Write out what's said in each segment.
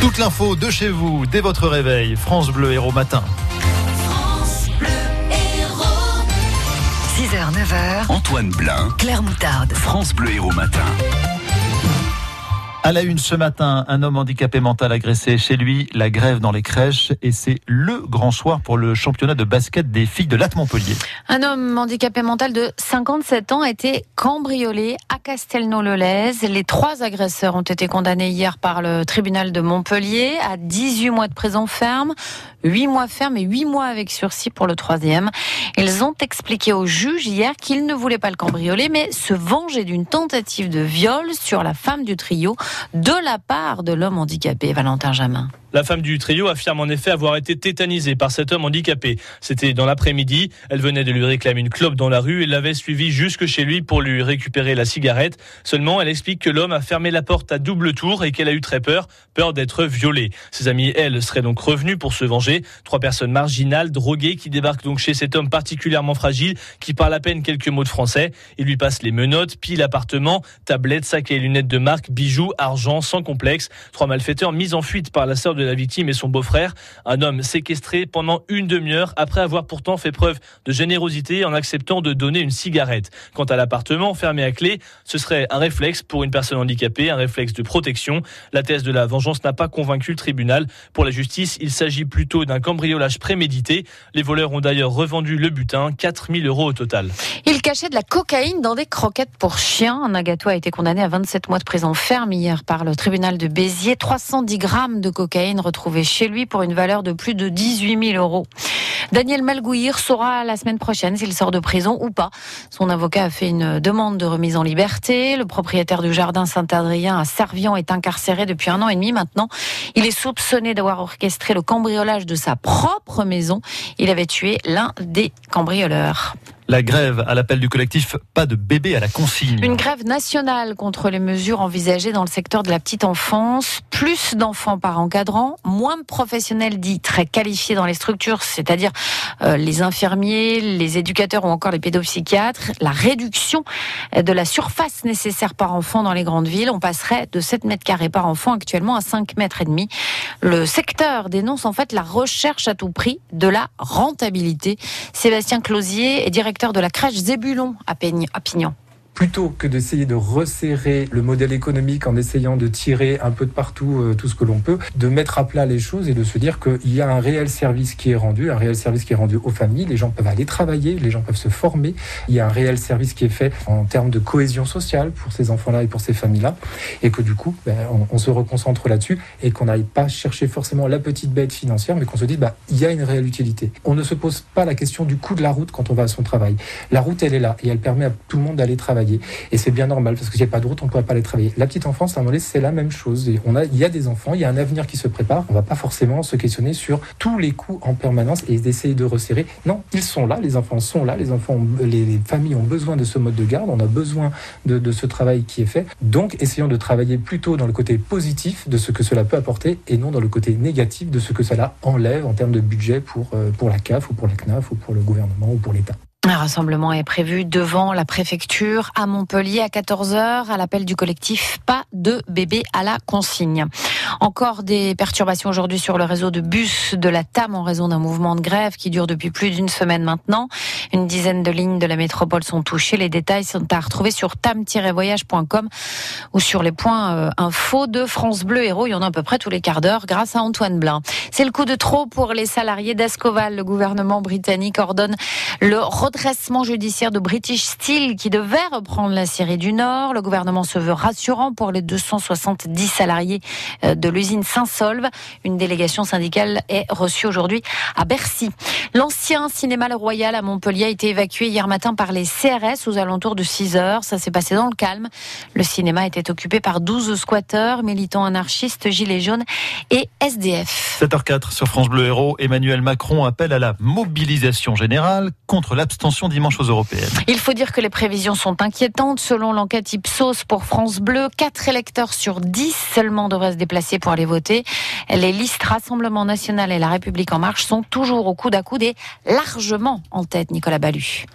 Toute l'info de chez vous, dès votre réveil, France Bleu Héros Matin. 6h, 9h. Antoine Blin, Claire Moutarde. France Bleu Héros Matin. À la une ce matin, un homme handicapé mental agressé chez lui, la grève dans les crèches et c'est le grand soir pour le championnat de basket des filles de Latte Montpellier. Un homme handicapé mental de 57 ans a été cambriolé à Castelnau-le-Lez. Les trois agresseurs ont été condamnés hier par le tribunal de Montpellier à 18 mois de prison ferme, 8 mois ferme et 8 mois avec sursis pour le troisième. Ils ont expliqué au juge hier qu'ils ne voulaient pas le cambrioler mais se venger d'une tentative de viol sur la femme du trio de la part de l'homme handicapé, Valentin Jamin. La femme du trio affirme en effet avoir été tétanisée par cet homme handicapé. C'était dans l'après-midi. Elle venait de lui réclamer une clope dans la rue et l'avait suivi jusque chez lui pour lui récupérer la cigarette. Seulement, elle explique que l'homme a fermé la porte à double tour et qu'elle a eu très peur, peur d'être violée. Ses amis, elle, seraient donc revenus pour se venger. Trois personnes marginales, droguées, qui débarquent donc chez cet homme particulièrement fragile, qui parle à peine quelques mots de français. Il lui passe les menottes, pile appartement, tablettes, sacs et lunettes de marque, bijoux, argent, sans complexe. Trois malfaiteurs mis en fuite par la sœur de la victime et son beau-frère. Un homme séquestré pendant une demi-heure après avoir pourtant fait preuve de générosité en acceptant de donner une cigarette. Quant à l'appartement fermé à clé, ce serait un réflexe pour une personne handicapée, un réflexe de protection. La thèse de la vengeance n'a pas convaincu le tribunal. Pour la justice, il s'agit plutôt d'un cambriolage prémédité. Les voleurs ont d'ailleurs revendu le butin, 4000 euros au total. Il cachait de la cocaïne dans des croquettes pour chiens. Nagato a été condamné à 27 mois de prison ferme hier par le tribunal de Béziers. 310 grammes de cocaïne retrouvés chez lui pour une valeur de plus de 18 000 euros. Daniel Malgouir saura la semaine prochaine s'il sort de prison ou pas. Son avocat a fait une demande de remise en liberté. Le propriétaire du jardin Saint-Adrien à Servian est incarcéré depuis un an et demi maintenant. Il est soupçonné d'avoir orchestré le cambriolage de sa propre maison. Il avait tué l'un des cambrioleurs. La grève à l'appel du collectif Pas de bébé à la consigne. Une grève nationale contre les mesures envisagées dans le secteur de la petite enfance. Plus d'enfants par encadrant, moins de professionnels dits très qualifiés dans les structures, c'est-à-dire euh, les infirmiers, les éducateurs ou encore les pédopsychiatres. La réduction de la surface nécessaire par enfant dans les grandes villes. On passerait de 7 mètres carrés par enfant actuellement à 5 mètres et demi. Le secteur dénonce en fait la recherche à tout prix de la rentabilité. Sébastien Closier est directeur de la crèche Zébulon à Pignon plutôt que d'essayer de resserrer le modèle économique en essayant de tirer un peu de partout euh, tout ce que l'on peut, de mettre à plat les choses et de se dire qu'il y a un réel service qui est rendu, un réel service qui est rendu aux familles, les gens peuvent aller travailler, les gens peuvent se former, il y a un réel service qui est fait en termes de cohésion sociale pour ces enfants-là et pour ces familles-là, et que du coup, ben, on, se reconcentre là-dessus et qu'on n'aille pas chercher forcément la petite bête financière, mais qu'on se dise, bah, il y a une réelle utilité. On ne se pose pas la question du coût de la route quand on va à son travail. La route, elle est là et elle permet à tout le monde d'aller travailler. Et c'est bien normal parce que s'il n'y a pas de route, on ne pourrait pas aller travailler. La petite enfance, à un moment donné, c'est la même chose. On a, il y a des enfants, il y a un avenir qui se prépare. On ne va pas forcément se questionner sur tous les coûts en permanence et d'essayer de resserrer. Non, ils sont là, les enfants sont là, les enfants, les, les, familles ont besoin de ce mode de garde, on a besoin de, de ce travail qui est fait. Donc, essayons de travailler plutôt dans le côté positif de ce que cela peut apporter et non dans le côté négatif de ce que cela enlève en termes de budget pour, euh, pour la CAF ou pour la CNAF ou pour le gouvernement ou pour l'État. Un rassemblement est prévu devant la préfecture à Montpellier à 14h à l'appel du collectif Pas de bébé à la consigne. Encore des perturbations aujourd'hui sur le réseau de bus de la TAM en raison d'un mouvement de grève qui dure depuis plus d'une semaine maintenant. Une dizaine de lignes de la métropole sont touchées. Les détails sont à retrouver sur tam-voyage.com ou sur les points euh, info de France Bleu Héros. Il y en a à peu près tous les quarts d'heure grâce à Antoine Blin. C'est le coup de trop pour les salariés d'Ascoval. Le gouvernement britannique ordonne le redressement judiciaire de British Steel qui devait reprendre la Syrie du Nord. Le gouvernement se veut rassurant pour les 270 salariés de l'usine Saint-Solve. Une délégation syndicale est reçue aujourd'hui à Bercy. L'ancien cinéma Le Royal à Montpellier a été évacué hier matin par les CRS aux alentours de 6 heures. Ça s'est passé dans le calme. Le cinéma était occupé par 12 squatteurs, militants anarchistes, gilets jaunes et SDF. 7h04 sur France Bleu Héros, Emmanuel Macron appelle à la mobilisation générale contre l'abstention dimanche aux européennes. Il faut dire que les prévisions sont inquiétantes. Selon l'enquête Ipsos pour France Bleu, 4 électeurs sur 10 seulement devraient se déplacer pour aller voter. Les listes Rassemblement National et La République En Marche sont toujours au coude à coude et largement en tête, Nicolas Ballu.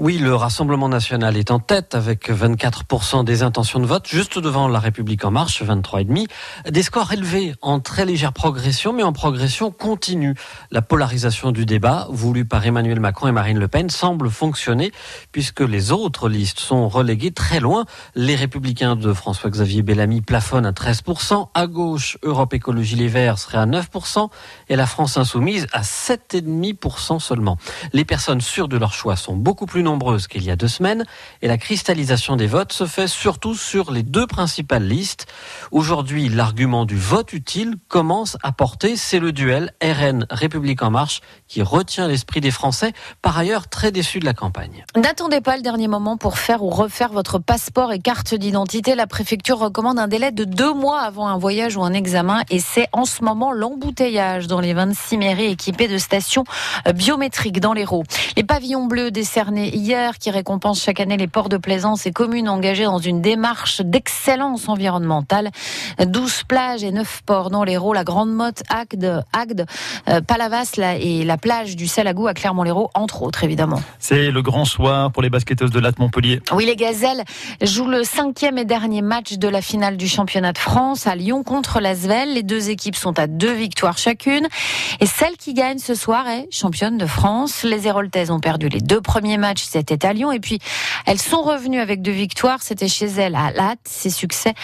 Oui, le Rassemblement National est en tête avec 24% des intentions de vote, juste devant La République En Marche, 23,5%. Des scores élevés en très légère progression, mais en progression continue. La polarisation du débat, voulue par Emmanuel Macron et Marine Le Pen, semble fonctionner puisque les autres listes sont reléguées très loin. Les Républicains de François-Xavier Bellamy plafonnent à 13%. À gauche, Europe Écologie Les Verts serait à 9% et la France Insoumise à 7,5% seulement. Les personnes sûres de leur choix sont beaucoup plus nombreuses qu'il y a deux semaines et la cristallisation des votes se fait surtout sur les deux principales listes. Aujourd'hui, l'argument du vote utile commence à porter, c'est le duel RN République en marche qui retient l'esprit des Français, par ailleurs très déçus de la campagne. N'attendez pas le dernier moment pour faire ou refaire votre passeport et carte d'identité. La préfecture recommande un délai de deux mois avant un voyage ou un examen et c'est en ce moment l'embouteillage dans les 26 mairies équipées de stations euh, biométriques dans l'Hérault. Les pavillons bleus décernés hier qui récompensent chaque année les ports de plaisance et communes engagées dans une démarche d'excellence environnementale. 12 plages et 9 ports dans l'Hérault, la Grande Motte, Agde, Agde euh, Palavas et la plage du Salagou à Clermont-Lérault, entre autres évidemment. C'est le grand soir pour les basketteuses de Latte Montpellier. Oui, les Gazelles jouent le cinquième et dernier match de la finale du championnat de France à Lyon contre l'Asvel. Les deux équipes sont à deux victoires chacune. Et celle qui gagne ce soir est championne de France. Les Héroltaises ont perdu les deux premiers matchs, c'était à Lyon. Et puis, elles sont revenues avec deux victoires. C'était chez elles à Latte. Ces succès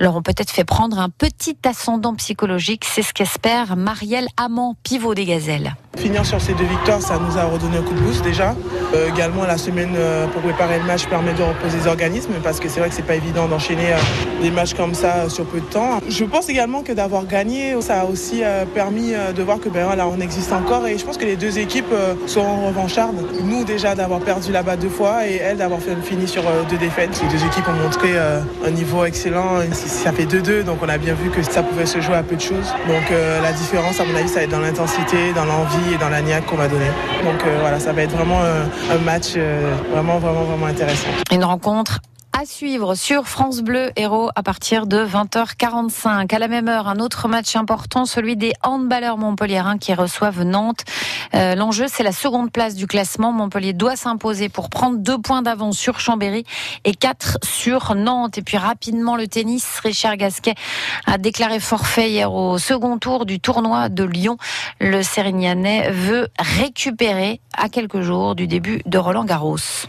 leur ont peut-être fait prendre un petit ascendant psychologique. C'est ce qu'espère Marielle Amand, pivot des Gazelles. Finir sur ces deux victoires, ça nous a redonné un coup de boost déjà. Euh, également, la semaine euh, pour préparer le match permet de reposer les organismes parce que c'est vrai que c'est pas évident d'enchaîner euh, des matchs comme ça sur peu de temps. Je pense également que d'avoir gagné, ça a aussi euh, permis euh, de voir que ben voilà, on existe encore et je pense que les deux équipes euh, seront revanchardes. Nous déjà d'avoir perdu là-bas deux fois et elles d'avoir fini sur deux défaites. Les deux équipes ont montré un niveau excellent. Ça fait 2-2, donc on a bien vu que ça pouvait se jouer à peu de choses. Donc la différence, à mon avis, ça va être dans l'intensité, dans l'envie et dans la niaque qu'on va donner. Donc voilà, ça va être vraiment un match vraiment, vraiment, vraiment intéressant. Une rencontre à suivre sur France Bleu Héros à partir de 20h45. À la même heure, un autre match important, celui des handballeurs montpelliérains qui reçoivent Nantes. Euh, L'enjeu, c'est la seconde place du classement. Montpellier doit s'imposer pour prendre deux points d'avance sur Chambéry et quatre sur Nantes. Et puis rapidement, le tennis. Richard Gasquet a déclaré forfait hier au second tour du tournoi de Lyon. Le Sérignanais veut récupérer à quelques jours du début de Roland Garros.